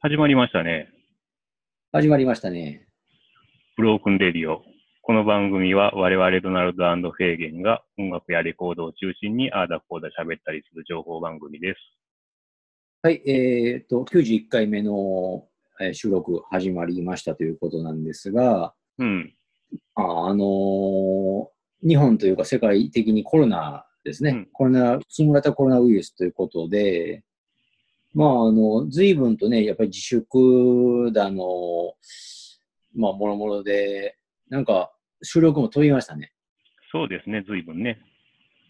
始まりましたね。始まりましたね。ブロークンレディオ。この番組は我々ドナルドフェーゲンが音楽やレコードを中心にあーだこーだ喋ったりする情報番組です。はい、えっ、と、91回目の、えー収録始まりましたということなんですが、うん。あ、あのー日本というか世界的にコロナですね、うんコロナ、新型コロナウイルスということで、まあ、あの、随分とね、やっぱり自粛だの、まあ、もろもろで、なんか、収録も飛びましたね。そうですね、随分ね。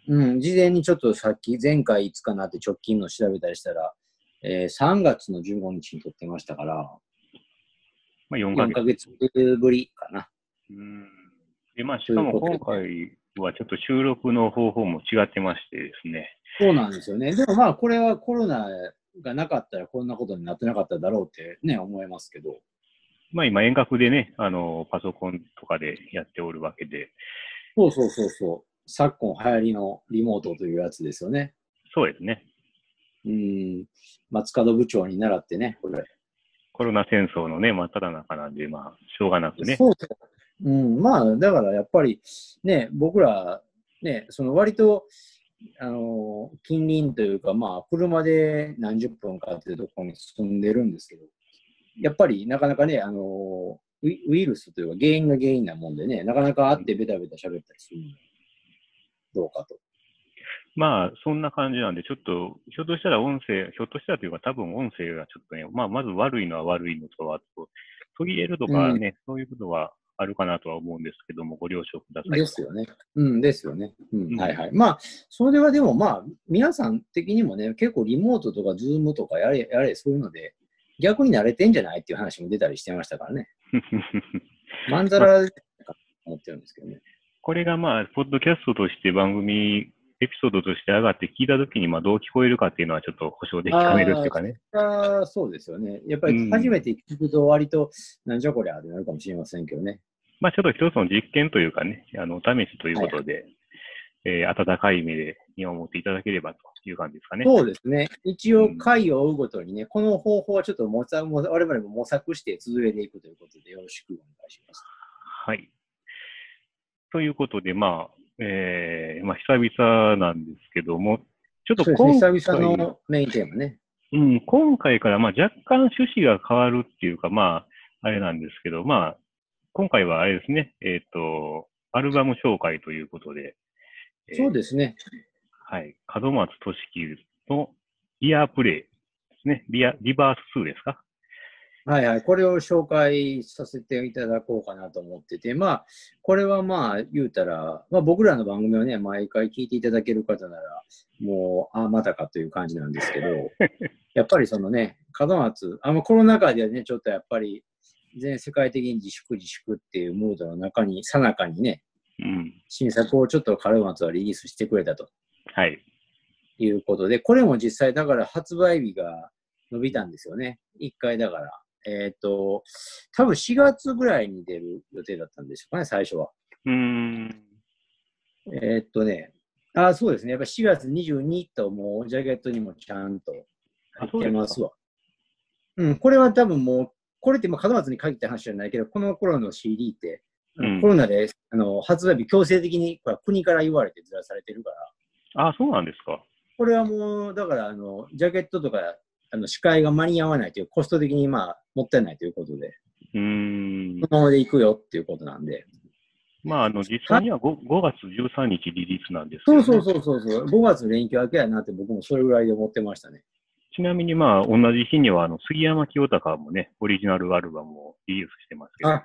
うん、事前にちょっとさっき、前回いつかなって直近の調べたりしたら、えー3月の15日に撮ってましたから、まあ4ヶ4月。ヶ月ぶりかな。うん。で、まあしかも今回はちょっと収録の方法も違ってましてですね。そうなんですよね。でもまあ、これはコロナがなかったらこんなことになってなかっただろうってね、思いますけど。まあ今遠隔でね、あの、パソコンとかでやっておるわけで、そうそうそうそう。昨今流行りのリモートというやつですよね。そうですね。うん。松門部長に習ってね、これ。コロナ戦争のね、真っ只中なんで、まあ、しょうがなくね。そうそう。うん、まあ、だからやっぱりね、僕ら、ね、その割と、あの、近隣というか、まあ、車で何十分かっていうところに住んでるんですけど、やっぱりなかなかね、あの、ウイルスというか原因が原因なもんでね、なかなか会ってベタベタ喋ったりするのどうかと。まあ、そんな感じなんで、ちょっと、ひょっとしたら音声、ひょっとしたらというか、多分音声がちょっとね、まあ、まず悪いのは悪いのと、あと、途切れるとかね、そういうことはあるかなとは思うんですけども、ご了承ください。ですよね。うん、ですよね。うん、うんはいはい。まあ、それはでもまあ、皆さん的にもね、結構リモートとかズームとかやれ、やれ、そういうので、逆に慣れてんじゃないっていう話も出たりしてましたからね。まんざら、思ってるんですけどね。これがまあ、ポッドキャストとして番組、エピソードとして上がって聞いたときに、まあ、どう聞こえるかっていうのはちょっと保証できかねるっていうかね。あーそうですよね。やっぱり初めて聞くと割と、なんじゃこりゃってなるかもしれませんけどね。まあ、ちょっと一つの実験というかね、あの、お試しということで、えー温かい目で見守っていただければという感じですかね。そうですね。一応、回を追うごとにね、この方法はちょっと模索、も我々も模索して続けていくということでよろしくお願いします。はい。ということで、まあ、えー、まあ、久々なんですけども、ちょっと。今回、久々のメインテーマね。うん、今回から、まあ、若干趣旨が変わるっていうか、まあ、あれなんですけど、まあ、今回はあれですね、えっ、と、アルバム紹介ということで、えーそうですね。はい。門松俊樹のイヤープレイですね。リアリバース2ですか？はいはい。これを紹介させていただこうかなと思ってて、まあ、これはまあ、言うたら、まあ僕らの番組をね、毎回聞いていただける方なら、もう、ああ、またかという感じなんですけど、やっぱりそのね、門松、あのコロナ禍ではね、ちょっとやっぱり、全世界的に自粛自粛っていうムードの中に、さなかにね、うん。新作をちょっと門松はリリースしてくれたとはい。いうことで、これも実際だから発売日が伸びたんですよね。一回だから。えっ、と、多分4月ぐらいに出る予定だったんでしょうかね、最初は。うーん。えっ、とね、あそうですね。やっぱ4月22ともうジャケットにもちゃんと入ってますわ。うん、これは多分もう、これってまあ門松に限った話じゃないけど、この頃の CD って、うんコロナであの発売日強制的にこれは国から言われてずらされてるから、あ、そうなんですか。これはもう、だから、あの、ジャケットとか、あの、視界が間に合わないという、コスト的にまあ、もったいないということで、うーんこ。のままで行くよっていうことなんで。まあ、あの、実際には 5, 5月13日リリースなんですけど、ね。そうそうそうそうそう、5月の連休明けやなって僕もそれぐらいで思ってましたね。ちなみにまあ、同じ日には、あの、杉山清隆もね、オリジナルアルバムをリリースしてますけど、あ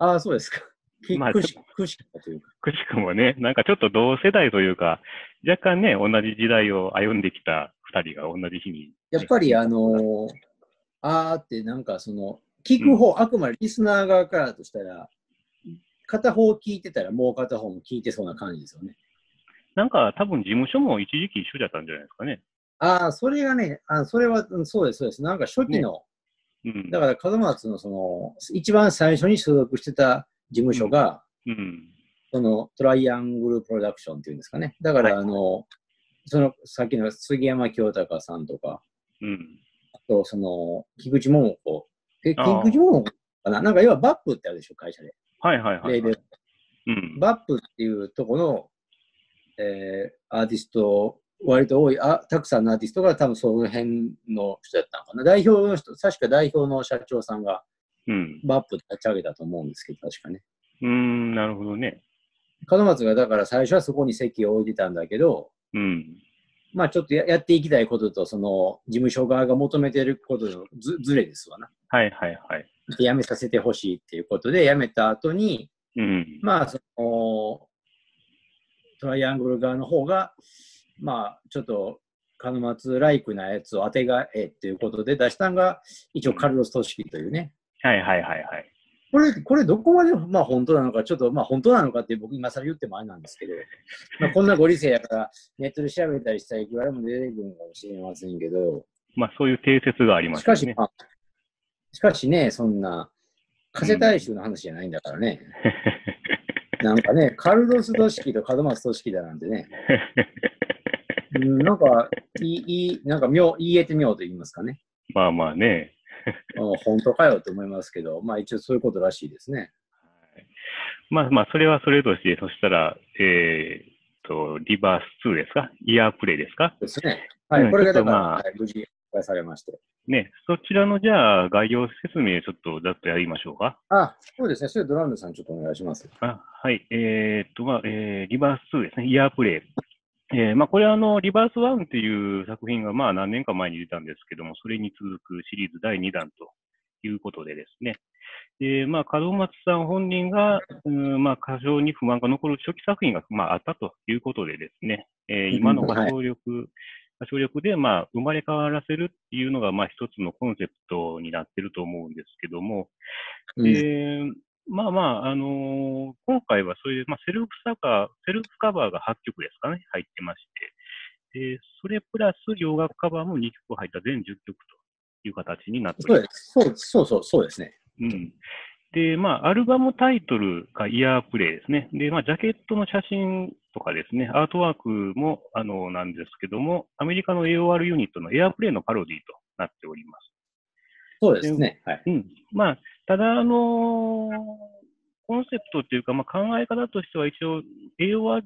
ああ、そうですか。きまあくし、くしかというか。くしくもね、なんかちょっと同世代というか、若干ね、同じ時代を歩んできた二人が同じ日に、やっぱり、あのーあーってなんかその、聞く方、あくまでリスナー側からとしたら、片方聞いてたらもう片方も聞いてそうな感じですよね。なんか多分事務所も一時期一緒だったんじゃないですかね。ああ、それがね、あそれは、うんそうです、そうです。なんか初期の、うん。だから門松のその、一番最初に所属してた事務所が、うん。そのトライアングルプロダクションっていうんですかね。だから、はいあの、その、さっきの杉山清隆さんとか、うん。あと、その、菊池桃子。菊池桃子かな？なんか、要はバップってあるでしょ、会社で。はいはいはい。レーベル。うん。バップっていうとこの、えーアーティスト、割と多いあ、たくさんのアーティストが多分その辺の人だったのかな。代表の人、確か代表の社長さんがうん。バップ立ち上げたと思うんですけど、確かね。うーん、なるほどね。門松がだから最初はそこに席を置いてたんだけど、うん。まあちょっとややっていきたいことと、その事務所側が求めてることのずずれですわな。はいはいはい。で辞めさせてほしいっていうことで、辞めた後に、うん。まあその、トライアングル側の方が、まあちょっと、門松ライクなやつを当てがえっていうことで出したのが、一応カルロス・トシキというね。はいはいはいはい。これ、これどこまで、まあ本当なのか、ちょっとまあ本当なのかって僕今更言ってもあれなんですけど、まあ、こんなご時世やから、ネットで調べたりしたらいくらでも出てくるかもしれませんけど、まあそういう定説がありますよね。しかし、まあ、しかしね、そんな、加瀬大衆の話じゃないんだからね。なんかね、カルロス組織と門松組織だなんてね、うん、なんか、いい、いい、なんか妙、言えてみようと言いますかね。まあまあね。うん本当かよと思いますけど、まあ一応そういうことらしいですね。まあまあ、それはそれとして、そしたら、えーっと、リバース2ですか？イヤープレイですか？ですね。はい、うんこれがだから、まあはい無事されまして。ね、そちらのじゃあ概要説明ちょっとざっとやりましょうか。あ、そうですね。それドラムさんちょっとお願いします。あはい。えーっと、まあ、えーリバース2ですね。イヤープレイ。えーまあ、これはあの、リバース1っていう作品がまあ何年か前に出たんですけども、それに続くシリーズ第2弾ということでですね。で、まあ、門松さん本人が、うんまあ、過剰に不満が残る初期作品が、まあ、あったということでですね、えー今の歌唱力、歌唱力で、まあ、生まれ変わらせるっていうのが、まあ、一つのコンセプトになってると思うんですけども、うんで、まあまあ、あのー今回はそういう、まあ、セルフカバー、セルフカバーが8曲ですかね、入ってまして、で、それプラス洋楽カバーも2曲入った全10曲という形になっております。そうです。そうそう、そうですね。うん。で、まあ、アルバムタイトルがイヤープレイですね。で、まあ、ジャケットの写真とかですね、アートワークも、あの、なんですけども、アメリカの AOR ユニットのエアプレイのパロディとなっております。そうですね。はい。うん。まあ、ただ、あのーコンセプトっていうか、まあ、考え方としては一応 AOR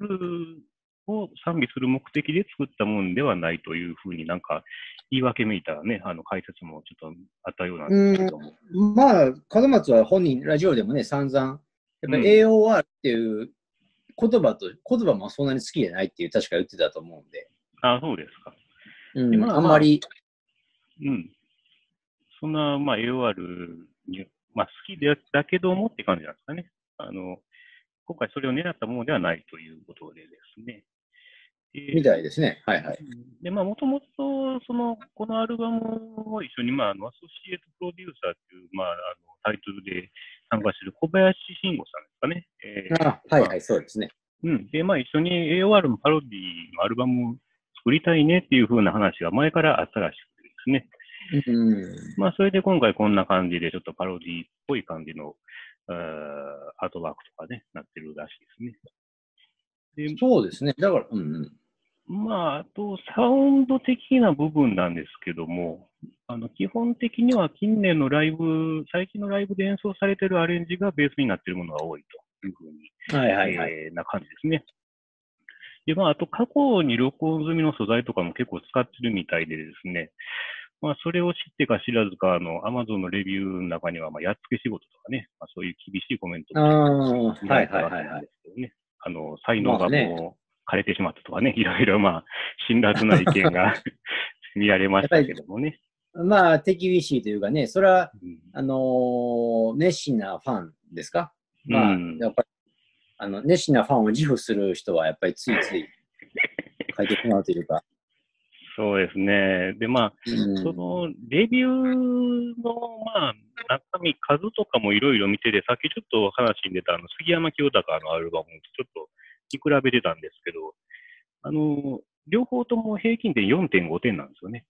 を賛美する目的で作ったものではないというふうになんか言い訳めいたね、あの解説もちょっとあったようなんですけども。まあ、門松は本人、ラジオでもね、散々、やっぱり AOR っていう言葉と、言葉もそんなに好きじゃないっていう、確か言ってたと思うんで、あそうですか。うんまああんまり、うん。そんな、まあ、AOR に、まあ、好きでだけどもって感じなんですかね。あの、今回それを狙ったものではないということでですね。でみたいですね。はいはい。で、まあ、もともと、その、このアルバムを一緒に、まあ、あの、アソシエイトプロデューサーという、まあ、あの、タイトルで参加している小林慎吾さんですかね。えーあはいはい、そうですね。うん。で、まあ、一緒に AOR のパロディのアルバムを作りたいねっていう風な話が前からあったらしくてですね。うん。まあ、それで今回こんな感じで、ちょっとパロディっぽい感じの、アートワークとかね、なってるらしいですね。で、そうですね。だから、うんうん。まあ、あと、サウンド的な部分なんですけども、あの、基本的には近年のライブ、最近のライブで演奏されてるアレンジがベースになっているものが多いというふうに、はいはいはい。えーな感じですね。で、まあ、あと、過去に録音済みの素材とかも結構使ってるみたいでですね、まあ、それを知ってか知らずか、あの、アマゾンのレビューの中には、まあ、やっつけ仕事とかね、まあ、そういう厳しいコメントあもあ、はいはいはいはい。の、才能がもう枯れてしまったとかね、いろいろまあ、辛辣な意見が 見られましたけどもね。まあ、手厳しいというかね、それは、うんあのー熱心なファンですか？まあ、うんやっぱり、あの、熱心なファンを自負する人は、やっぱりついつい 書いてしまうというか。そうですね。で、まあ、うんその、レビューの、まあ、中身、数とかもいろいろ見てて、さっきちょっと話に出た、あの、杉山清隆のアルバムとちょっと見比べてたんですけど、あの、両方とも平均点4.5点なんですよね。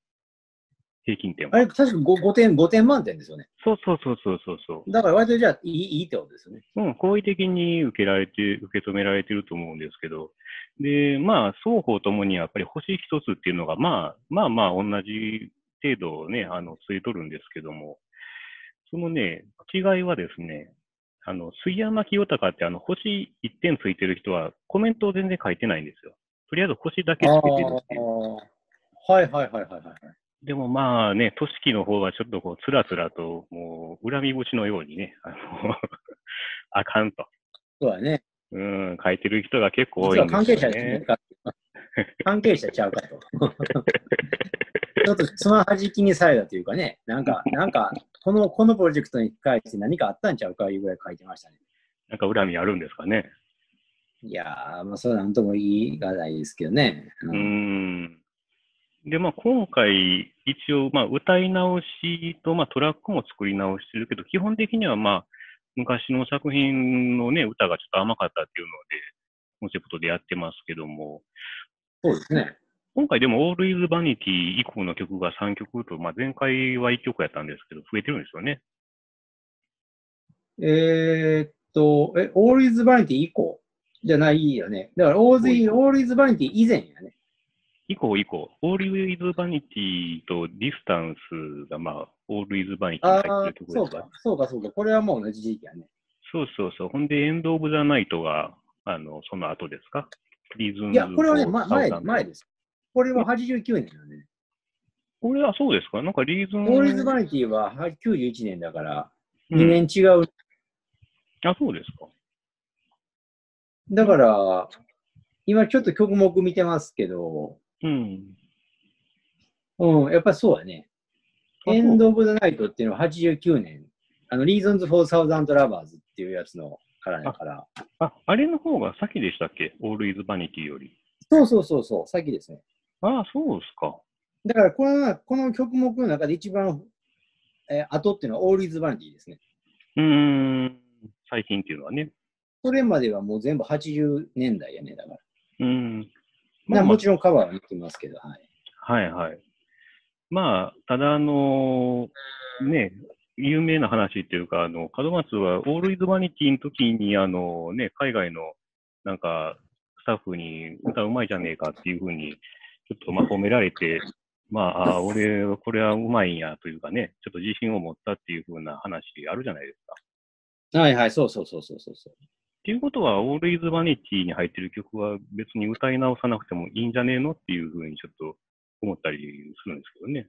平均点は。あれ、確か 5, 5点、5点満点ですよね。そうそうそうそうそうそう。だから割とじゃあいい、いいってことですよね。うん、好意的に受けられて、受け止められてると思うんですけど、で、まあ、双方ともにやっぱり星一つっていうのが、まあ、まあまあ同じ程度ね、あの、ついとるんですけども、そのね、違いはですね、あの、杉山清隆ってあの、星1点ついてる人はコメントを全然書いてないんですよ。とりあえず星だけつけてるっていう。はいはいはいはいはい。でもまあね、都市記の方はちょっとこう、つらつらと、もう、恨み節のようにね、あの、あかんと。そうだね。うん、書いてる人が結構多いんですよ実は関係者ね。ですか関係者ちゃうかと。ちょっとつまはじきにされたというかね、なんか、なんか、この、このプロジェクトに関して何かあったんちゃうかいうぐらい書いてましたね。なんか恨みあるんですかね。いやー、まあ、それはなんとも言いがないですけどね。うーん。で、まあ、今回、一応、まあ、歌い直しと、まあ、トラックも作り直してるけど、基本的には、まあ、昔の作品のね、歌がちょっと甘かったっていうので、コンセプトでやってますけども、そうですね。今回でも、All is Vanity 以降の曲が3曲と、まあ、前回は1曲やったんですけど、増えてるんですよね。えー、っと、え、All is Vanity 以降じゃないよね。だから All is, All is Vanity 以前やね。以降以降、All is Vanity と Distance が、まあ、All is Vanity にああ入ってるところですかそうか、そうか、そうか。これはもう同じ時期やね。そうそうそう。ほんで、エンド・オブ・ザ・ナイトが、あの、その後ですか？リズムいや、これはね、ま、前、前す。です。これは89年なんでね。これはそうですか？なんかリズム。All is Vanity はは91年だから、うん2年違う。あ、そうですか。だから、今ちょっと曲目見てますけど、うん。うん、やっぱりそうやね。エンド・オブ・ザ・ナイトっていうのは89年。あの、Reasons for Thousand Lovers っていうやつのからだから。あ、あれの方が先でしたっけ ?All is Vanity より。そうそうそうそう、先ですね。ああ、そうですか。だからこの、この曲目の中で一番、えー後っていうのは All is Vanity ですね。うーん。最近っていうのはね。それまではもう全部80年代やね、だから。うん。まあ、もちろんカバーは見てますけど、はい。はいはい。まあ、ただあのね、有名な話っていうか、あの、門松は、オールイズバニティの時に、あのね、海外の、なんか、スタッフに歌うまいじゃねえかっていうふうに、ちょっとまあ褒められて、まあ、あ俺、これはうまいんやというかね、ちょっと自信を持ったっていうふうな話あるじゃないですか。はいはい、そうそうそうそうそうそう。っていうことは、オールイズバニティに入ってる曲は別に歌い直さなくてもいいんじゃねえのっていうふうにちょっと思ったりするんですけどね。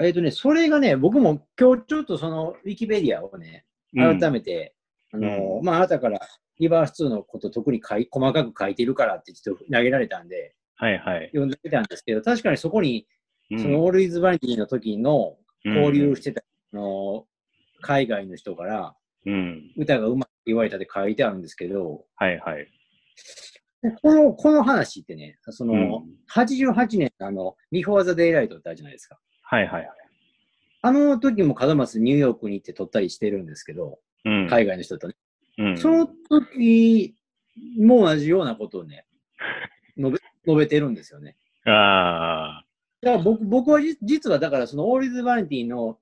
えっ、とね、それがね、僕も今日ちょっとそのウィキペディアをね、うん改めて、あのまあ、あなたからリバース2のこと特に書い細かく書いてるからってちょっと投げられたんで、はいはい。読んでみたんですけど、確かにそこに、うんそのオールイズバニティの時のうん交流してた、あの海外の人からうん。歌がうまく言われたって書いてあるんですけど、はいはい。このこの話ってね、その、うん88年のあの、Before the Daylight ってあるじゃないですか。はいはいはい。あの時も角松ニューヨークに行って撮ったりしてるんですけど、うん。海外の人とね。うん、その時も同じようなことをね、述 べ述べてるんですよね。ああ。だから僕僕はじ実はだからその All Is Vanity の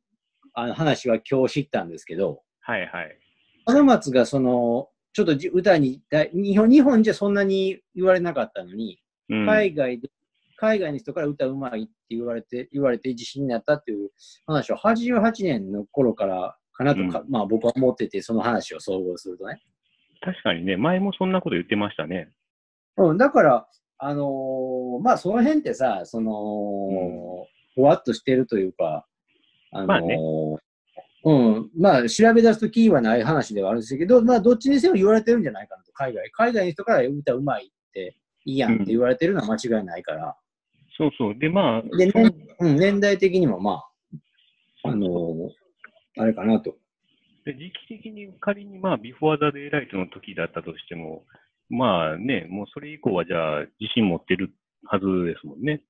あの話は今日知ったんですけど、はいはい。角松がその、ちょっとじ歌にだ日本、日本じゃそんなに言われなかったのに、うん、海外で、海外の人から歌うまいって言われて、言われて自信になったっていう話を88年の頃からかなとか、うまあ僕は思ってて、その話を総合するとね。確かにね、前もそんなこと言ってましたね。うん、だから、あのーまあその辺ってさ、その、ふわっとしてるというか、あのーまあねうん、まあ調べ出すとキーはない話ではあるんですけど、まあどっちにせよ言われてるんじゃないかなと、海外。海外の人から歌うまいっていいやんって言われてるのは間違いないから。そうそう。で、まあ、で、ねうん、年代的にもまあ、あのーあれかなと。で時期的に仮にまあ、ビフォーザデイライトの時だったとしても、まあね、もうそれ以降はじゃあ自信持ってるはずですもんね。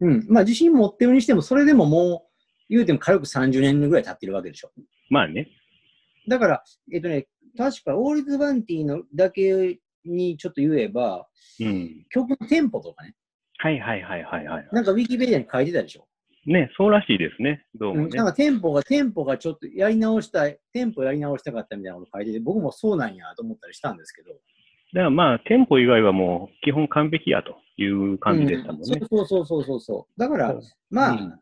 うん。まあ自信持ってるにしても、それでももう、言うても軽く30年ぐらい経ってるわけでしょ。まあね。だから、えっとね、確か、 All Is Vanity のだけにちょっと言えば、うん。曲のテンポとかね、はいはいはいはいはい。なんかウィキペディアに書いてたでしょ。ね、そうらしいですね。どうもね。うんなんかテンポが、テンポがちょっとやり直したい、テンポやり直したかったみたいなこと書いてて、僕もそうなんやと思ったりしたんですけど。だからまあ、テンポ以外はもう基本完璧やという感じでしたもんね。うんそうそうそうそうそう。だから、まあ、うん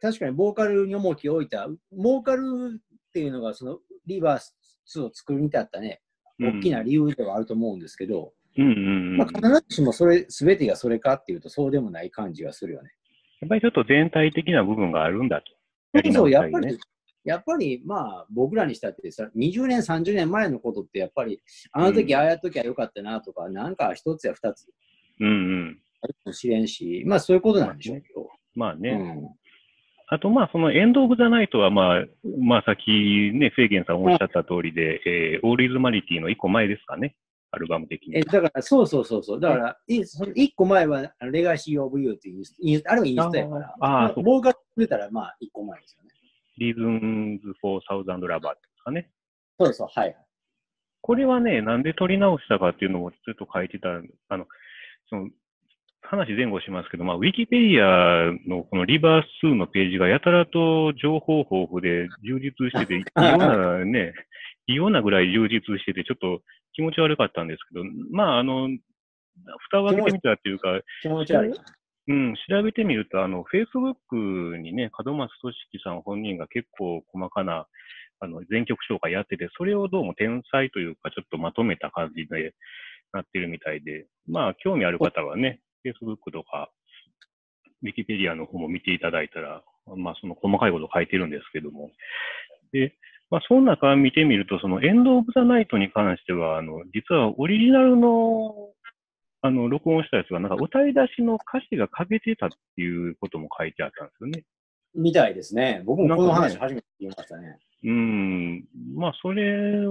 確かにボーカルに重きを置いた、ボーカルっていうのが、そのリバースを作るに至ったね、大きな理由ではあると思うんですけど、うんうんうん。まあ、必ずしもそれ、すべてがそれかっていうと、そうでもない感じがするよね。やっぱりちょっと全体的な部分があるんだと。そうそう、やっぱねり、やっぱり、まあ、僕らにしたってさ、20年、30年前のことって、やっぱり、あの時、うんああやっときゃよかったなとか、なんか一つや二つうんうん。あるかもしれんし、まあ、そういうことなんでしょうけど。まあね。うんあと、まあ、その End of the Night は、まあ、まあ、さっきね、フェーゲンさんおっしゃった通りで、えー、 All Is Vanity の一個前ですかね、アルバム的にえ。だから、そうそうそうそう。だから、いその一個前は、レガシー・オブ・ユーっていうあれはインストやから、あーあーそうボーカル出たら、まあ、一個前ですよね。 Reasons for Thousand Lovers ですかね。そうそう、はい。これはね、なんで撮り直したかっていうのもちょっと書いてた、あの、その、話前後しますけど、まあ、ウィキペディアのこのリバース2のページがやたらと情報豊富で充実してて、いろんなね、いろんなぐらい充実してて、ちょっと気持ち悪かったんですけど、まあ、あの、蓋を開けてみたっていうか、気持ち悪い。うん、調べてみると、あの、Facebook にね、門松俊樹さん本人が結構細かな、あの、全曲紹介やってて、それをどうも天才というか、ちょっとまとめた感じでなってるみたいで、まあ、興味ある方はね、Facebook とか、Wikipedia の方も見ていただいたら、まあ、その細かいこと書いてるんですけども。で、まあ、その中見てみると、そのエンド・オブ・ザ・ナイトに関しては、あの、実はオリジナルのあの、録音したやつが、なんか歌い出しの歌詞が欠けてたっていうことも書いてあったんですよね。みたいですね。僕もこの話ね初めて聞きましたね。うん。まあ、それ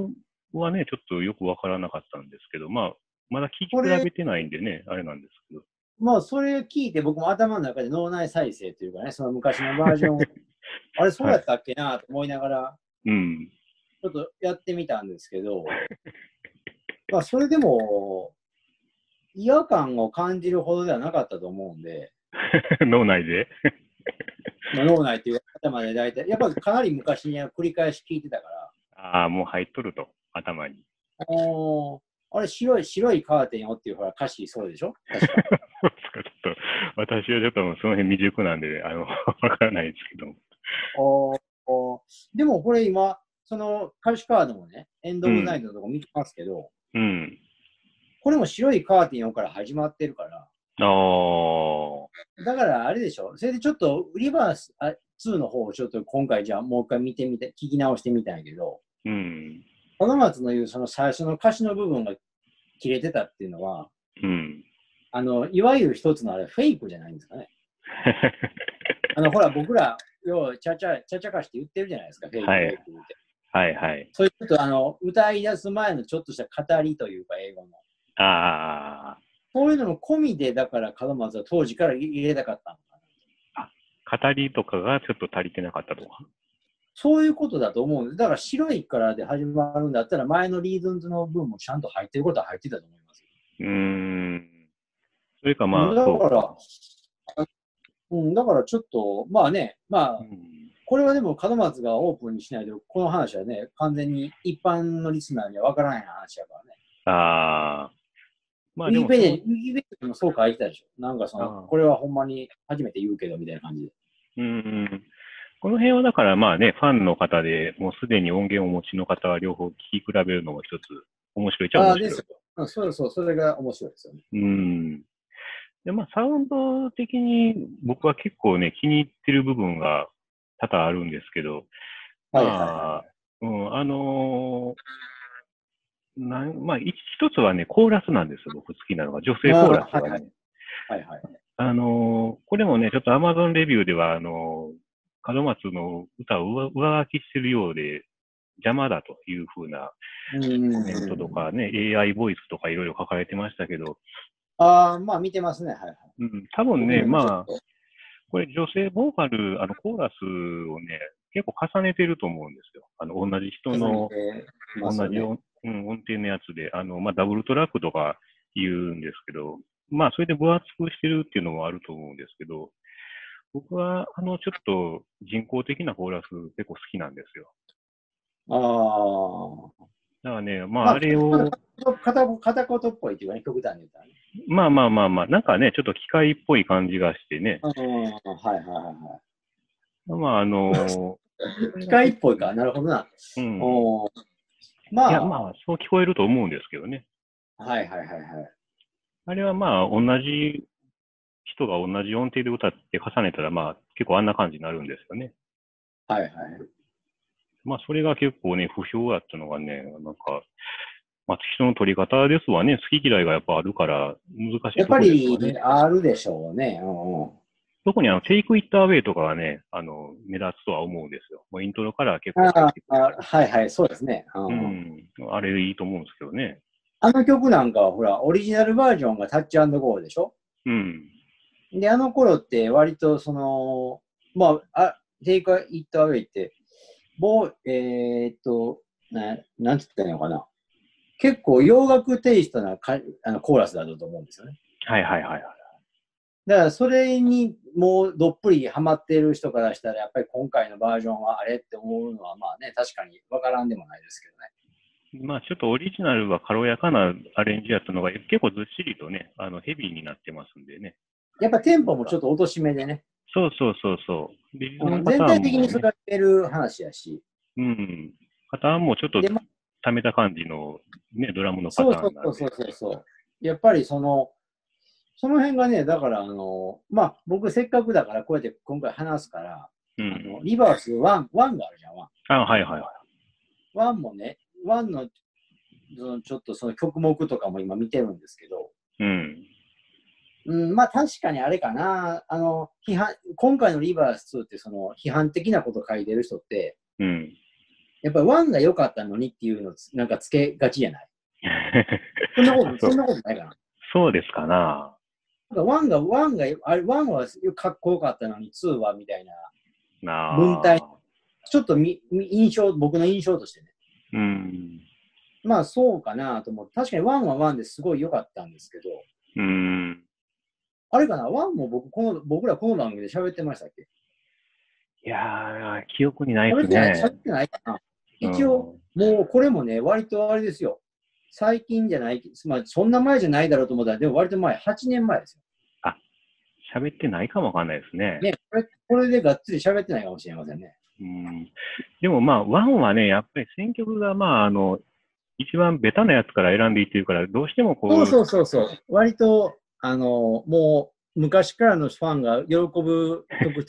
はね、ちょっとよくわからなかったんですけど、まあ、まだ聞き比べてないんでね、あれなんですけど。まあ、それ聞いて僕も頭の中で脳内再生というかね、その昔のバージョンを、あれそうやったっけなと思いながら、うん。ちょっとやってみたんですけど、まあ、それでも、違和感を感じるほどではなかったと思うんで、脳内で？まあ、脳内っていう頭で大体、やっぱりかなり昔には繰り返し聞いてたから、ああ、もう入っとると、頭に。あのーあれ白い、白いカーテンよっていうほら歌詞そうでしょ？確 か。ちょっと、私はちょっとその辺未熟なんで、あの、わからないですけど。おーおーでもこれ今、その歌詞カードもね、エンドオブナイトのとこ見てますけど、うん。これも白いカーテンよから始まってるから。だからあれでしょ、それでちょっとリバースあ2の方をちょっと今回じゃあもう一回見てみて、聞き直してみたんやけど、うん。この松の言うその最初の歌詞の部分が切れてたっていうのは、うん。あの、いわゆる一つのあれフェイクじゃないんですかね。あの、ほら僕ら、要はちゃちゃ、ちゃちゃかして言ってるじゃないですか、フェイク、はいフェイクって。はいはい。そういうちょっとあの、歌い出す前のちょっとした語りというか、英語の。ああ。そういうのも込みで、だから門松は当時から入れたかったのかな。語りとかがちょっと足りてなかったとか？そういうことだと思うんです。だから白いからで始まるんだったら、前のリーズンズの分もちゃんと入ってることは入ってたと思います。うーん。それかまあ、だから、うん、だからちょっと、まあね、まあう、んこれはでも門松がオープンにしないと、この話はね、完全に一般のリスナーには分からない話やからね。ああ。まあウィキペディアウィキペディアにもそう書いてたでしょ。なんかそあの、あこれはほんまに初めて言うけどみたいな感じで。うん。この辺はだからまあね、ファンの方でもうすでに音源をお持ちの方は両方聞き比べるのも一つ面白いっちゃああ、面白いです。よ。うんそうそう、それが面白いですよね。うん。で、まあ、サウンド的に僕は結構ね、気に入ってる部分が多々あるんですけど、はいまはあ、うん、あのーなんまあ、一一つはね、コーラスなんですよ、僕好きなのが。女性コーラスがね。はいはいいはいはい。あのーこれもね、ちょっと Amazon レビューでは、あのー門松の歌を上上書きしてるようで邪魔だというふうなうんコメントとかね、AI ボイスとかいろいろ書かれてましたけど、ああ、まあ見てますね。はいはい。うん、多分ね、うんまあ、これ女性ボーカル、あの、コーラスをね、結構重ねてると思うんですよ。あの、同じ人の、同じ音,、うん、音程のやつで、あの、まあ、ダブルトラックとか言うんですけど、まあ、それで分厚くしてるっていうのもあると思うんですけど、僕は、あの、ちょっと人工的なコーラス結構好きなんですよ。あだからね、ままああ、あれを、あ。片片言っぽいっていうかね、極端に言ったらね。まあまあまあまあ、なんかね、ちょっと機械っぽい感じがしてね、うん、はいはいはいはい。まあ、あのー、機械っぽいか。なるほどな。うん。おーまあ、いや、まあ、そう聞こえると思うんですけどね。はいはいはいはい。あれはまあ、同じ人が同じ音程で歌って重ねたら、まあ、結構あんな感じになるんですよね。はいはい。まあ、それが結構ね、不評だったのがね、なんか、まあ、人の取り方ですわね。好き嫌いがやっぱあるから、難しいやっぱところですわりね。あるでしょうね。うんうん特にあの、 Take It Away とかはね、あの、目立つとは思うんですよ。もうイントロから結構ああはいはい、そうですね。ううんん。あれいいと思うんですけどね。あの曲なんかは、ほら、オリジナルバージョンが Touch Go でしょ？うん。で、あの頃って割とその、まあ、あ、 Take It Away って、ぼう、えーっと、ななんて言ったらいいのかな。結構洋楽テイストなかあのコーラスだったと思うんですよね。はいはいはいはい。だからそれにもうどっぷりハマっている人からしたら、やっぱり今回のバージョンはあれって思うのはまあね、確かにわからんでもないですけどね。まあ、ちょっとオリジナルは軽やかなアレンジやったのが、結構ずっしりとね、あの、ヘビーになってますんでね。やっぱテンポもちょっと落とし目でね。そうそうそうそう。で、リズムうんパターンも全体的にねそれる話やし。うん。パターンもちょっと溜めた感じの、ね、ドラムのパターンなんで。そうそうそうそう。やっぱりその、その辺がね、だからあの、まあ僕せっかくだからこうやって今回話すから、うあん。のリバース1、1があるじゃん、1。あ、はいはいはい。1もね、1のそのちょっとその曲目とかも今見てるんですけど、うん。うん、まあ確かにあれかな、あの、批判、今回のリバース2ってその批判的なこと書いてる人って、うん。やっぱり1が良かったのにっていうのつなんかつけがちじゃない？そんなこと、そんなことないかな？そうですかな。なんか1が、1が、あれ、1はかっこよかったのに2はみたいな。文体ちょっとみみ印象、僕の印象としてね。うん。まあそうかなと思って、確かに1は1ですごい良かったんですけど、うん。あれかな、1も僕、この、僕らこの番組で喋ってましたっけ？いやー、記憶にないです喋ってない、ね喋。ってないかな。一応、もうこれもね、割とあれですよ。最近じゃない、まあそんな前じゃないだろうと思ったら、でも割と前、8年前ですよ。うん。喋ってないかもわかんないですね。ね、これ、これでがっつり喋ってないかもしれませんね。うん。でもまあ、ワンはね、やっぱり選曲がまあ、あの、一番ベタなやつから選んでいってるから、どうしてもこう、そうそうそうそう。割と、あの、もう、昔からのファンが喜ぶ曲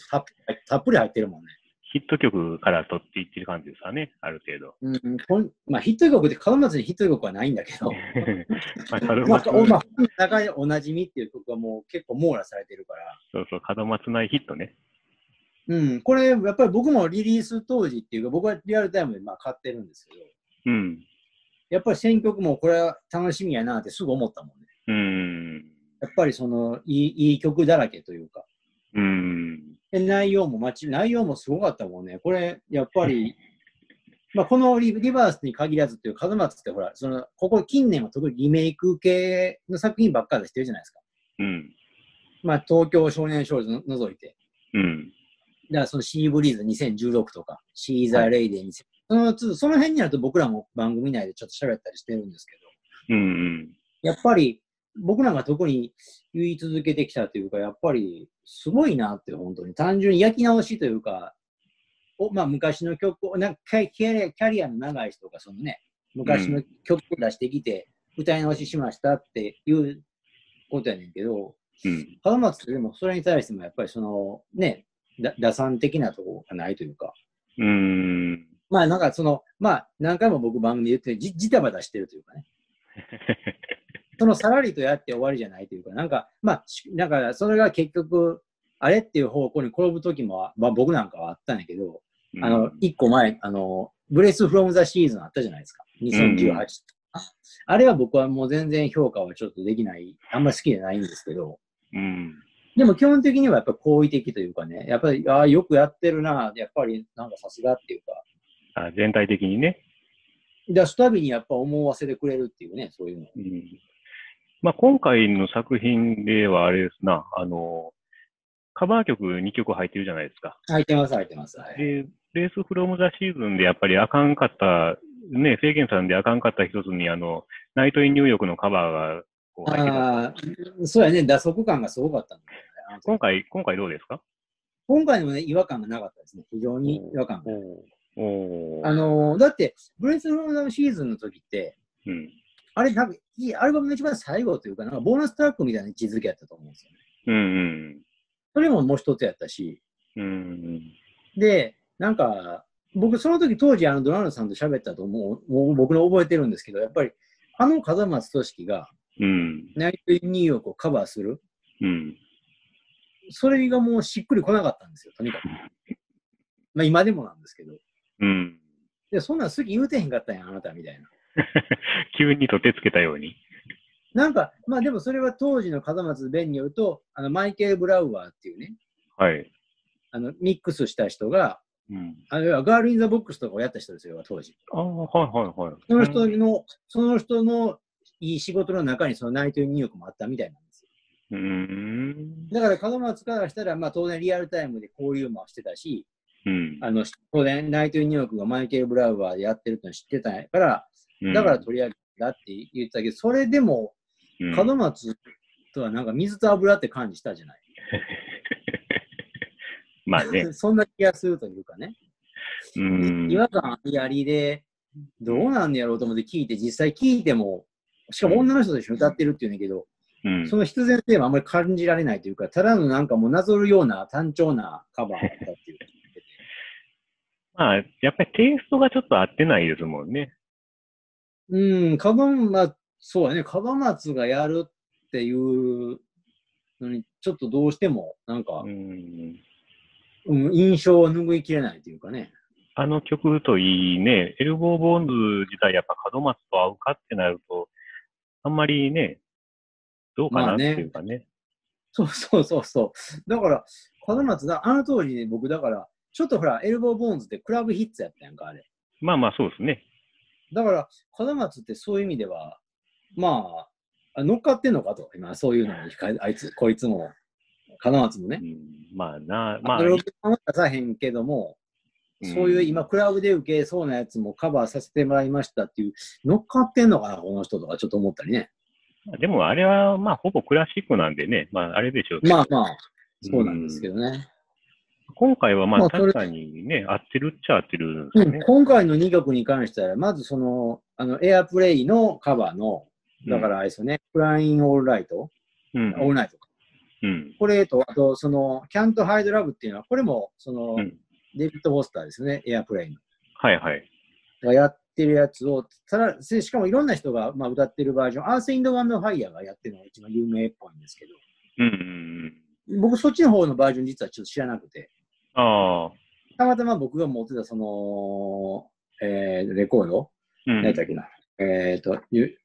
たっぷり入ってるもんね。ヒット曲から取っていってる感じですかね、ある程度。うん、こんまあ、ヒット曲って門松にヒット曲はないんだけど、まあ、門 まあ、松、おまあ、本の中におなじみっていう曲はもう結構網羅されてるから、そうそう、門松内ヒットね。うん、これ、やっぱり僕もリリース当時っていうか、僕はリアルタイムでまあ買ってるんですけど、うん。やっぱり選曲もこれは楽しみやなってすぐ思ったもんね。うん。やっぱりそのいいいい曲だらけというか、うん。で内容もまち、内容もすごかったもんね。これ、やっぱり、まあこのリリバースに限らずっていう、門松ってほら、その、ここ近年は特にリメイク系の作品ばっかり出してるじゃないですか。うん。まあ東京少年少女の除いて。うん。だからそのシーブリーズ2016とか、シーザーレイデー2000、そのつその辺になると僕らも番組内でちょっと喋ったりしてるんですけど、うん。やっぱり僕らが特に言い続けてきたというか、やっぱりすごいなって本当に単純に焼き直しというか、おまあ、昔の曲をなんかキャリアキャリアの長い人がそのね、昔の曲を出してきて歌い直ししましたっていうことやねんけど、うん。門松でもそれに対してもやっぱりそのね、だ打算的なところがないというか、うん。まあなんかその、まあ何回も僕番組で言ってるじ、じたばたしてるというかね。そのさらりとやって終わりじゃないというか、なんか、まあ、しなんかそれが結局、あれっていう方向に転ぶ時も、まあ僕なんかはあったんやけど、あの、一個前、あの、ブレスフロムザシーズンあったじゃないですか。2018。あれは僕はもう全然評価はちょっとできない、あんまり好きじゃないんですけど、うん。でも基本的にはやっぱり好意的というかね、やっぱり、ああ、よくやってるな、やっぱりなんかさすがっていうか、あ全体的にね。出すたびにやっぱ思わせてくれるっていうね、そういうの。うん。まあ、今回の作品ではあれですな、あの、カバー曲2曲入ってるじゃないですか。入ってます、入ってます。はい、で、レースフロムザシーズンでやっぱりあかんかった、ね、制限さんであかんかった一つに、あの、ナイトインニューヨークのカバーがこう入ってた。ああ、そうやね、打足感がすごかったんだよね。今回、今回どうですか？今回のね、違和感がなかったですね。非常に違和感が。おーあのーだって、ブレイス・ローダウンシーズンの時って、うん。あれ、多分いいアルバムの一番最後というか、なんかボーナストラックみたいな位置づけやったと思うんですよね。うんそれももう一つやったし、うん。うん。で、なんか、僕、その時当時、あの、ドナルドさんと喋ったと思う、もう僕の覚えてるんですけど、やっぱり、あの風松俊樹が、うん。ナイト・インニューヨークをカバーする、うん。それがもうしっくりこなかったんですよ、とにかく。まあ、今でもなんですけど。うん。で、そんなん好き言うてへんかったんや、あなたみたいな。急に取ってつけたように。なんか、まあでもそれは当時の風松弁によると、あのマイケル・ブラウアーっていうね、はい。あのミックスした人が、うん。あの要はガール・イン・ザ・ボックスとかをやった人ですよ、当時。ああ、はいはいはい。その人の、その人のいい仕事の中にそのナイト・ニューヨークもあったみたいなんですよ。うーん。だから門松からしたら、まあ当然リアルタイムで交流もしてたし、うん。あの当然ナイト・ニューヨークがマイケル・ブラウアーでやってるっての知ってたから、うんだから取り上げたって言ってたけど、それでもうん門松とはなんか水と油って感じしたじゃない？まあね。そんな気がするというかね。うん。違和感ありありで、どうなんねやろうと思って聞いて、実際聞いても、しかも女の人と一緒に歌ってるっていうんだけど、うんその必然性はあんまり感じられないというか、ただのなんかもうなぞるような単調なカバーだったっていう。まあ、やっぱりテイストがちょっと合ってないですもんね。うん、カバン、まあ、そうだね、カバ松がやるっていうのに、ちょっとどうしても、なんかう、ん。うん、印象を拭いきれないというかね。あの曲といいね、エルボーボーンズ自体やっぱ門松と合うかってなると、あんまりね、どうかなっていうかね。そうそうそうそう。だから、門松だ、あの当時ね、僕だから、ちょっとほら、エルボーボーンズってクラブヒッツやったやんか、あれ。まあまあそうですね。だから、門松ってそういう意味では、まあ、あ乗っかってんのかと、今、そういうのに、かあいつ、こいつも、門松もね。う。ん、まあな、まあ。まあ、、ロケは出さへんけども、そういう今、クラブで受けそうなやつもカバーさせてもらいましたっていう、乗っかってんのかな、この人とか、ちょっと思ったりね。でもあれはまあほぼクラシックなんでね、まああれでしょうまあまあ、そうなんですけどね。今回はまあ確かにね、合ってるっちゃ合ってるんですうん。今回の2曲に関しては、まずその、あの、エアプレイのカバーの、だからあれですよね、フラインオールライト、うん、オールナイト。うん。これと、あと、その、キャントハイドラブっていうのは、これも、その、うんデビッド・フォスターですよね、エアプレイの。はいはい。がやってるやつを、ただ、せしかもいろんな人が、まあ、歌ってるバージョン、アース・インド・ワンド・ファイヤーがやってるのが一番有名っぽいんですけど、うんうん僕そっちの方のバージョン実はちょっと知らなくて、うん。ああ。たまたま僕が持ってたその、えー、レコード、うん。何やっけな、えっ、と、リ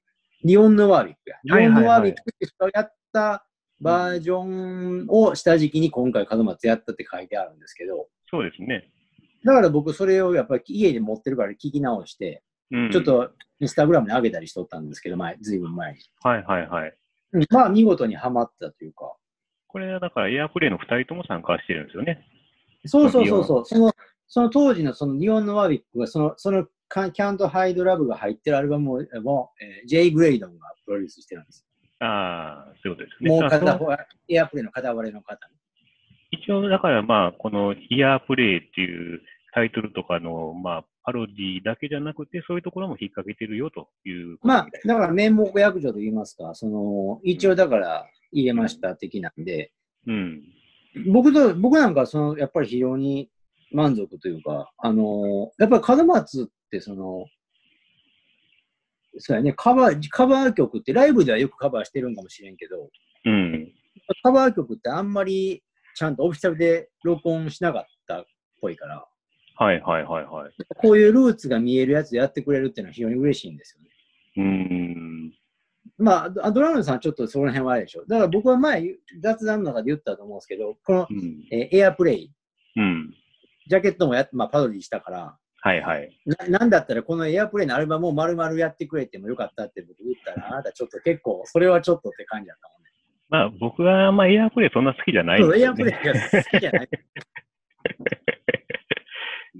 リオン・ノワービックや。リオン・ノワービックって人がやったバージョンを下敷きに今回門松やったって書いてあるんですけど、そうですね。だから僕それをやっぱり家で持ってるから聞き直して、うん。ちょっ。とインスタグラムに上げたりしとったんですけど、前、ずいぶん前に。はいはいはい。うんまあ見事にはまったというか。これはだからエアプレイの2人とも参加してるんですよね。そうそうそうそう。そのその当時のそのニオン・ノワビックがその、そのカキャント・ハイド・ラブが入ってるアルバムも、もえー、ジェイ・グレイドンがプロデュースしてるんです。ああ、そういうことですね。もう片方、エアプレイの片割れの方ね。一応、だからまあ、このイヤープレイっていうタイトルとかの、まあ、パロディだけじゃなくて、そういうところも引っ掛けてるよというまあだから面目役所と言いますか、その、一応だから入れました的なんで、うん。僕と、僕なんかはその、やっぱり非常に満足というか、あのやっぱり門松ってその、そうやね、カバー、カバー曲ってライブではよくカバーしてるんかもしれんけど、うん。カバー曲ってあんまりちゃんとオフィシャルで録音しなかったっぽいから、はいはいはいはい。こういうルーツが見えるやつやってくれるっていうのは非常に嬉しいんですよね。うーん。まあ、ドラムさんちょっとその辺はあれでしょ。だから僕は前、雑談の中で言ったと思うんですけど、この、うん。えーエアプレイ、うん。ジャケットもやっ、まあ、パロディしたから、はいはい。ななんだったらこのエアプレイのアルバムを丸々やってくれてもよかったって僕言ったら、あなたちょっと結構、それはちょっとって感じだったもんね。まあ、僕は、まあ、エアプレイそんな好きじゃないんそうエ。アプレイが好きじゃない。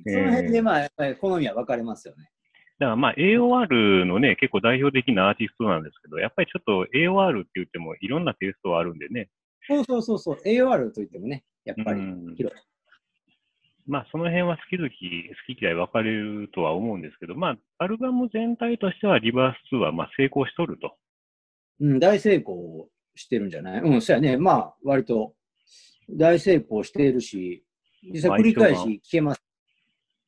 その辺でまあ、やっぱり好みは分かれますよね。だからまあ AOR のね、結構代表的なアーティストなんですけど、やっぱりちょっと AOR って言ってもいろんなテイストはあるんでね。そうそうそうそう、AOR といってもね、やっぱりうん広い。まあ、その辺は好き好き、好き嫌い分かれるとは思うんですけど、まあ、アルバム全体としてはリバース2はまあ成功しとると。うん、大成功してるんじゃない？うん、そうやね。まあ、割と大成功しているし、実際繰り返し聞けます。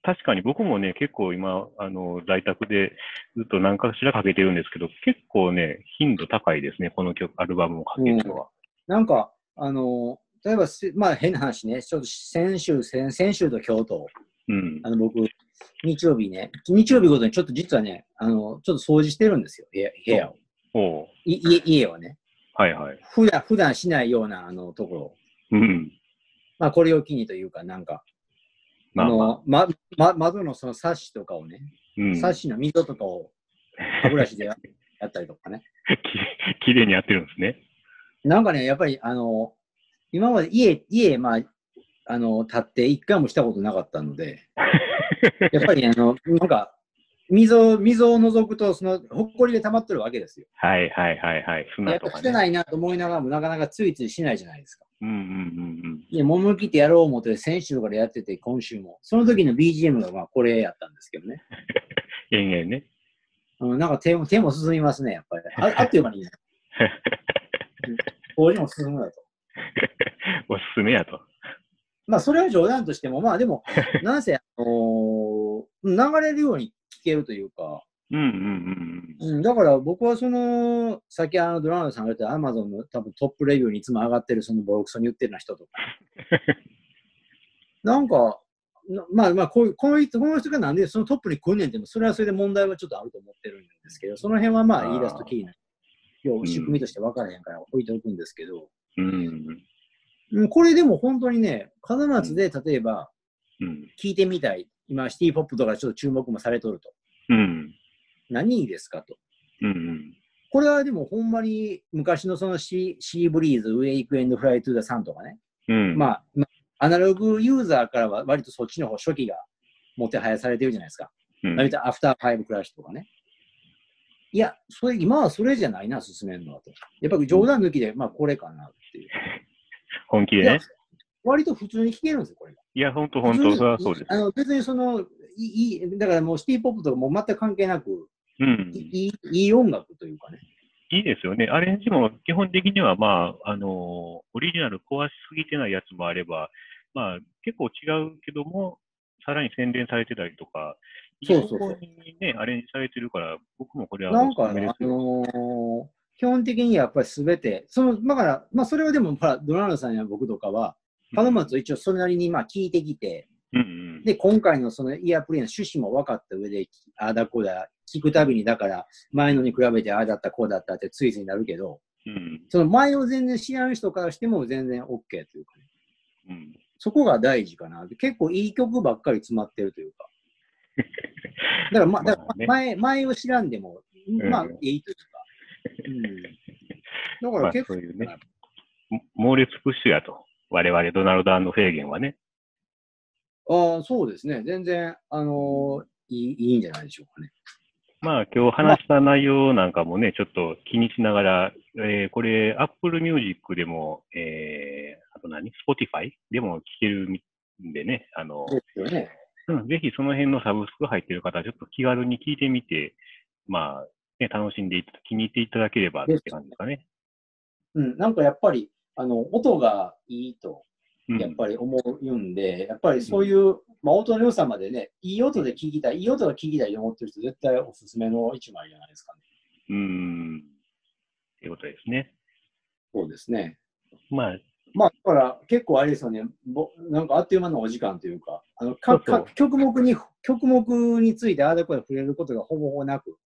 確かに僕もね、結構今、あの、在宅でずっと何かしらかけてるんですけど、結構ね、頻度高いですね、この曲、アルバムをかけるのは。なんか、あの、例えばす、まあ変な話ね、ちょっと先週、先先週と京都、うん。あの僕、日曜日ね、日曜日ごとにちょっと実はね、あの、ちょっと掃除してるんですよ、部屋部屋を。おうい家家をね。はいはい。普段、普段しないようなあのところを。うん。まあこれを機にというか、なんか、あまあまあ、の、ま、ま、窓のそのサッシとかをね、うん。サッシの溝とかを歯ブラシでや やったりとかね。ききれいにやってるんですね。なんかね、やっぱりあの、今まで家、家、まあ、あの、立って一回もしたことなかったので、やっぱりあの、なんか、溝、溝を覗くと、その、ほっこりが溜まってるわけですよ。はいはいはいはい。や砂っぱしてとかね。ないなと思いながらも、なかなかついついしないじゃないですか。うんうんうんで、もむきってやろう思って、先週からやってて、今週も。その時の BGM がまあこれやったんですけどね。うん。延々ね。うん、なんか手も手も進みますね、やっぱり。あ あっという間にね。こういうのも進むだと。おすすめやと。まあ、それは冗談としても、まあでも、なんせ、あのー流れるように聞けるというか、うんうんうんうん、だから僕はその、さっきあのドラマさんが言ったアマゾンの多分トップレビューにいつも上がってるそのボロクソに言ってるな人とか、なんか、なまあまあこういう、この人この人がなんでそのトップに来んねんっていうのそれはそれで問題はちょっとあると思ってるんですけど、その辺はまあ言い出すときに、要は仕組みとして分からへんから置いておくんですけど、うん。うん。うん、これでも本当にね、門松で例えばうん。聞いてみたい、今シティポップとかちょっと注目もされとると。うん。何ですかと。うんうん。これはでもほんまに昔のその Sea Sea Breeze、 Weekend Fly to the Sun とかね。うん。まあ、まあアナログユーザーからは割とそっちの方初期がもてはやされてるじゃないですか。うん割と After 5 Clash とかね。いや、それ、今はそれじゃないな、進めるのはと。やっぱり冗談抜きで、まあこれかなっていう。本気でね。割と普通に聞けるんですよ、これが。いや、本当本当それはそうです。あの別にその、いい、だからもうシティポップとかもう全く関係なく、うん。いいいい音楽というかね。いいですよね。アレンジも基本的には、まあ、あの、オリジナル壊しすぎてないやつもあれば、まあ、結構違うけども、さらに洗練されてたりとか、そうそうそうにね、アレンジされてるから、僕もこれはなんか、あおすすめですよ。のー基本的にやっぱりすべて、その、だから、まあそれはでも、ほら、ドナルドさんや僕とかは、門松を一応それなりにまあ聞いてきて、うんうん。で、今回のそのイヤープレイの趣旨も分かった上で、ああだこうだ、聞くたびに、だから、前のに比べてああだったこうだったってついついなるけど、うん。その前を全然知らん人からしても全然 OK というかね。うん。そこが大事かな。結構いい曲ばっかり詰まってるというか。だから、ま、だから前、前を知らんでも、まあうん、いいというか。うん。だかまあら結構、そういうねも猛烈プッシュやと。我々、ドナルドフェーゲンはね。ああ、そうですね。全然、あのーいい、いいんじゃないでしょうかね。まあ、今日話した内容なんかもね、ちょっと気にしながら、えーこれ、Apple Music でも、えーあと何 ?Spotify でも聴けるんでね、あの、ですよね。うん、ぜひその辺のサブスク入ってる方は、ちょっと気軽に聞いてみて、まあ、ね、楽しんでいた、気に入っていただければって感じですかね。うん。なんかやっぱり、あの、音がいいと、うん、やっぱり思うんで、やっぱりそういう、まあ、音の良さまでね、いい音で聞きたい、いい音が聞きたいと思ってる人、絶対おすすめの一枚じゃないですかね。うーん。っていうことですね。そうですね。まあ、まあ、だから結構あれですよね、ぼなんかあっという間のお時間というか、あのかか曲目に、曲目についてああだこで触れることがほぼほぼなく、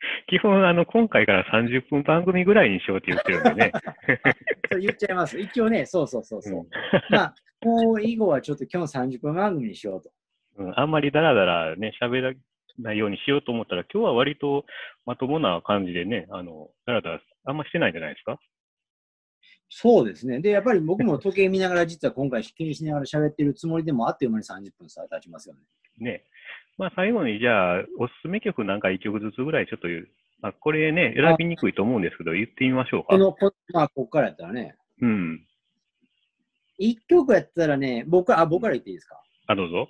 基本、あの、今回から30分番組ぐらいにしようって言ってるんでね。そう言っちゃいます。一応ね、そうそうそうそう。うん まあ、もう以後はちょっと今日30分番組にしようと。うん、あんまりダラダラね、喋らないようにしようと思ったら、今日は割とまともな感じでね、あの、ダラダラあんましてないんじゃないですか？そうですね。で、やっぱり僕も時計見ながら、実は今回気にしながら喋ってるつもりでも、あっという間に30分さ経ちますよね。ね。まあ最後にじゃあ、おすすめ曲なんか1曲ずつぐらいちょっと言う、まあこれね、選びにくいと思うんですけど、言ってみましょうか。この、こまあ、ここからやったらね、うん。1曲やったらね、僕、あ、僕から言っていいですか？あ、どうぞ。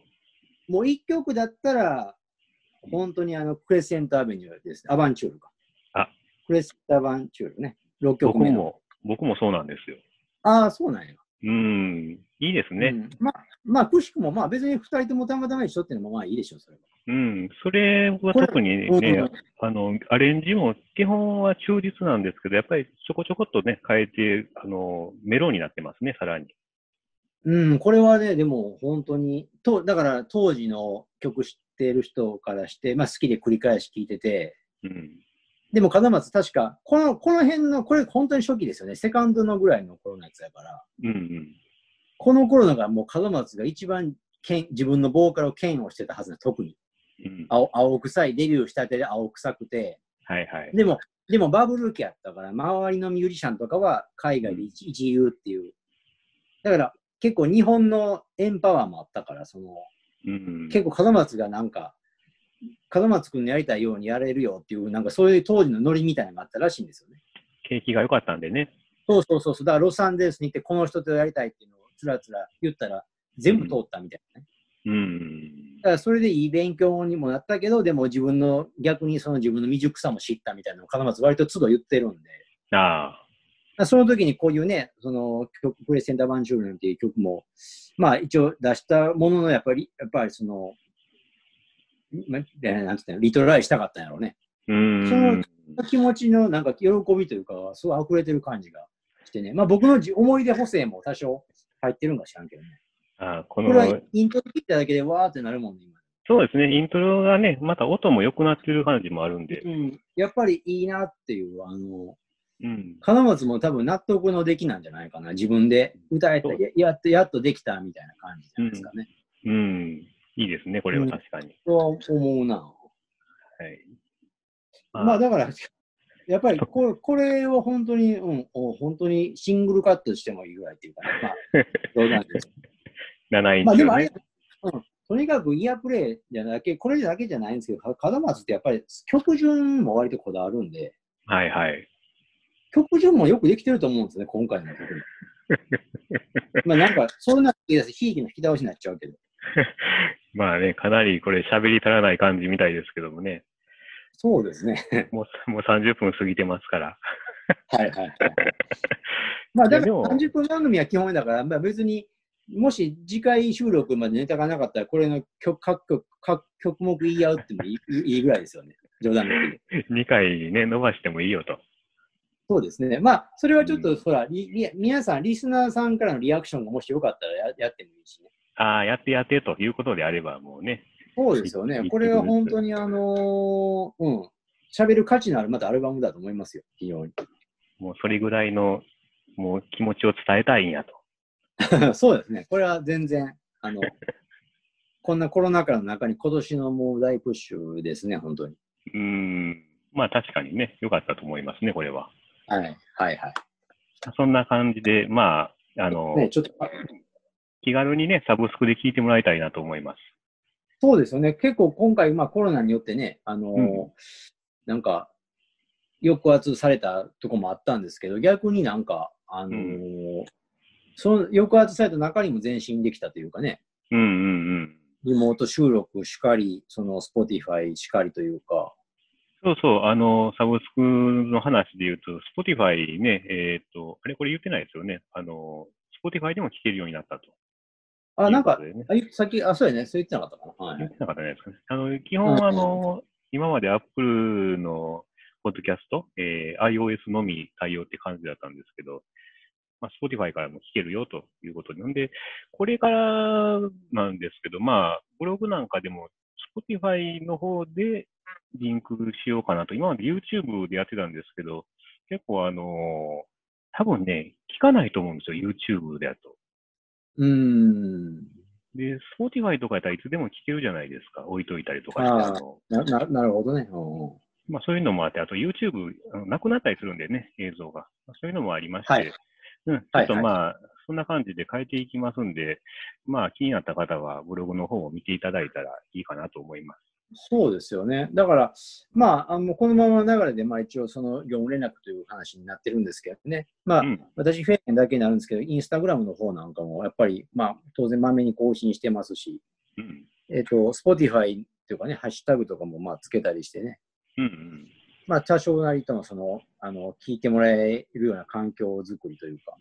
もう1曲だったら、本当にあの、クレッセントアベニューです。アバンチュールか。あクレッセントアバンチュールね。6曲目の。僕も、僕もそうなんですよ。ああ、そうなんや。うん、いいですね。うんまあ、まあ、くしくも、まあ別に2人ともたまたま一緒っていうのもまあいいでしょう、それは。うん、それは特にね、うんあの、アレンジも基本は忠実なんですけど、やっぱりちょこちょこっとね、変えて、あの、メロになってますね、さらに。うん、これはね、でも本当に、とだから当時の曲知っている人からして、まあ好きで繰り返し聴いてて、うん。でも門松確か、この、この辺の、これ本当に初期ですよね。セカンドのぐらいの頃のやつやから、うんうん。この頃のがもう門松が一番剣自分のボーカルを剣をしてたはずな、特に。うん、青青臭い、デビューしたてで青臭くて、はいはい。でも、でもバブル期やったから、周りのミュージシャンとかは海外で一一流っていう。だから結構日本のエンパワーもあったから、その、うん、結構門松がなんか、門松くんのやりたいようにやれるよっていう、なんかそういう当時のノリみたいなのがあったらしいんですよね。景気が良かったんでね。そうそうそうそう。だからロサンゼルスに行ってこの人とやりたいっていうのをつらつら言ったら全部通ったみたいなね。うん。だからそれでいい勉強にもなったけど、でも自分の逆にその自分の未熟さも知ったみたいなのを門松割と都度言ってるんで。ああ。その時にこういうね、その曲、プレセンターバンジュールなんていう曲も、まあ一応出したものの、やっぱり、やっぱりその、なんつったの、リトライしたかったんやろうね。うん。その気持ちのなんか喜びというか、すごい溢れてる感じがしてね。まあ僕のじ思い出補正も多少入ってるんか知らんけどね。ああここれはの、イントロ聞いただけでわーってなるもんね、今。そうですね、イントロがね、また音も良くなってる感じもあるんで。うん。やっぱりいいなっていう、あの、うん。金松も多分納得の出来なんじゃないかな。自分で歌えた、ややっと、やっとできたみたいな感じじゃないですかね。うん。いいですね、これは確かに。とは思うな。はい。まあだから、やっぱりこれこれは本当に、うん、お本当にシングルカットしてもいいぐらいっていうかね。まあ、冗談です。7インまあでもあれうん、とにかくイヤープレイじゃなけ、これだけじゃないんですけど、か門松ってやっぱり曲順も割とこだわるんで、はいはい。曲順もよくできてると思うんですね、今回の曲に。まあなんか、そんな引き出し、ひいきの引き倒しになっちゃうけど。まあね、かなりこれ喋り足らない感じみたいですけどもね。そうですね。もうもう30分過ぎてますから。はいはいはい。まあだからいやでも30分番組は基本だから、まあ別に、もし次回収録までネタがなかったら、これの曲各曲各曲目言い合うってもいい ぐらいですよね。冗談で。2回ね、伸ばしてもいいよと。そうですね。まあ、それはちょっと、うんほら、皆さん、リスナーさんからのリアクションがもしよかったらややってもいいしね。ああ、やってやってということであれば、もうね。そうですよねい。これは本当にあのーうん、喋る価値のあるまたアルバムだと思いますよ、非常に。もうそれぐらいの、もう気持ちを伝えたいんやと。そうですね。これは全然、あの、こんなコロナ禍の中に今年のもう大プッシュですね、本当に。うーん。まあ確かにね、良かったと思いますね、これは。はい、はい、はそんな感じで、まあ、あの、い。ね、ちょっと、あ気軽にね、サブスクで聞いてもらいたいなと思います。そうですよね。結構今回、まあコロナによってね、あのーうんなんか、抑圧されたとこもあったんですけど、逆になんか、あのーその抑圧された中にも前進できたというかね、うんうんうん。リモート収録しかり、その Spotify しかりというか、そうそう、あの、サブスクの話で言うと、Spotify ね、えっ、と、あれこれ言ってないですよね。あの、Spotify でも聞けるようになったと。あ、なんかねあ言さっき、あ、そうやね、そう言ってなかったかな。はい言ってなかったじゃないですかね。あの、基本はあの、今まで Apple のポッドキャスト、えー iOS のみ対応って感じだったんですけど、まあ、Spotify からも聞けるよということで。なんで、これからなんですけど、まあ、ブログなんかでも Spotify の方でリンクしようかなと。今まで YouTube でやってたんですけど、結構あの多分ね、聞かないと思うんですよ、YouTube でやと。うーん。で、Spotify とかやったらいつでも聞けるじゃないですか。置いといたりとかして。なななるほどね。うんまあそういうのもあって、あと YouTube、なくなったりするんでね、映像が。まあそういうのもありまして、はいうん、ちょはいっとまあ、そんな感じで変えていきますんで、まあ気になった方はブログの方を見ていただいたらいいかなと思います。そうですよね。だから、まあ、あのこのままの流れで、まあ一応その業務連絡という話になってるんですけどね。まあ、うん。私、フェインだけになるんですけど、インスタグラムの方なんかも、やっぱり、まあ、当然、まめに更新してますし、うん。えっ、と、スポティファイというかね、ハッシュタグとかも、まあ、つけたりしてね、うんうん。まあ、多少なりとも、その、あの、聞いてもらえるような環境づくりというか、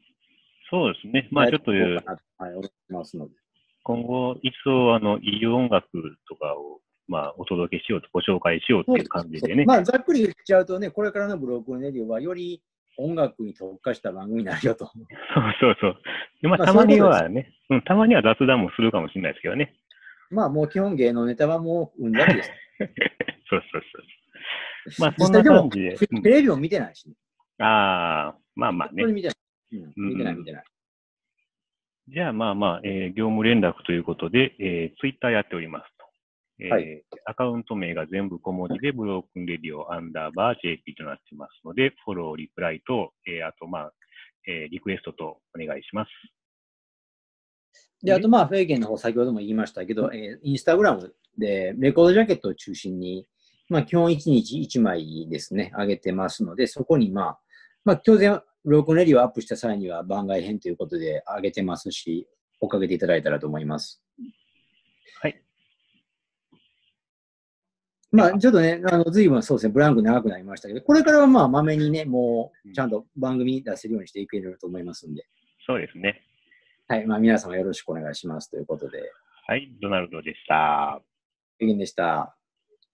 そうですね。まあちょっと、はい、思ってますので。今後、一層、あの、いい音楽とかを、まあ、お届けしようと、ご紹介しようっていう感じでね。まあ、ざっくり言っちゃうとね、これからのブロックネディオは、より音楽に特化した番組になるよと。そうそうそう。でまあ、まあたまにそういうはね、うん、たまには雑談もするかもしれないですけどね。まあ、もう基本芸能ネタはもううんざりです。そうそうそう。まあ、そんな感じで。テうんレビも見てないし、ね、ああ、まあまあね本当。に見てない。うん、うん見てない、見てない。じゃあ、まあまあ、えー業務連絡ということで、えー、ツイッターやっておりますと。えーはいアカウント名が全部小文字で、ブロークンレディオアンダーバー JP となってますので、フォロー、リプライと、えーあと、まあ、えーリクエストとお願いします。で、あと、まあ、フェイゲンの方、先ほども言いましたけど、えーインスタグラムでレコードジャケットを中心に、まあ、基本1日1枚ですね、上げてますので、そこに、まあ、まあ、当然、ロークンレディをアップした際には番外編ということで上げてますし、追っかけていただいたらと思います。はい。まあ、ちょっとね、あの、随分そうですね、ブランク長くなりましたけど、これからはまあ、まめにね、もう、ちゃんと番組出せるようにしていけると思いますんで、そうですね。はい、まあ、皆様よろしくお願いしますということで、はい、ドナルドでした。フェイゲンでした。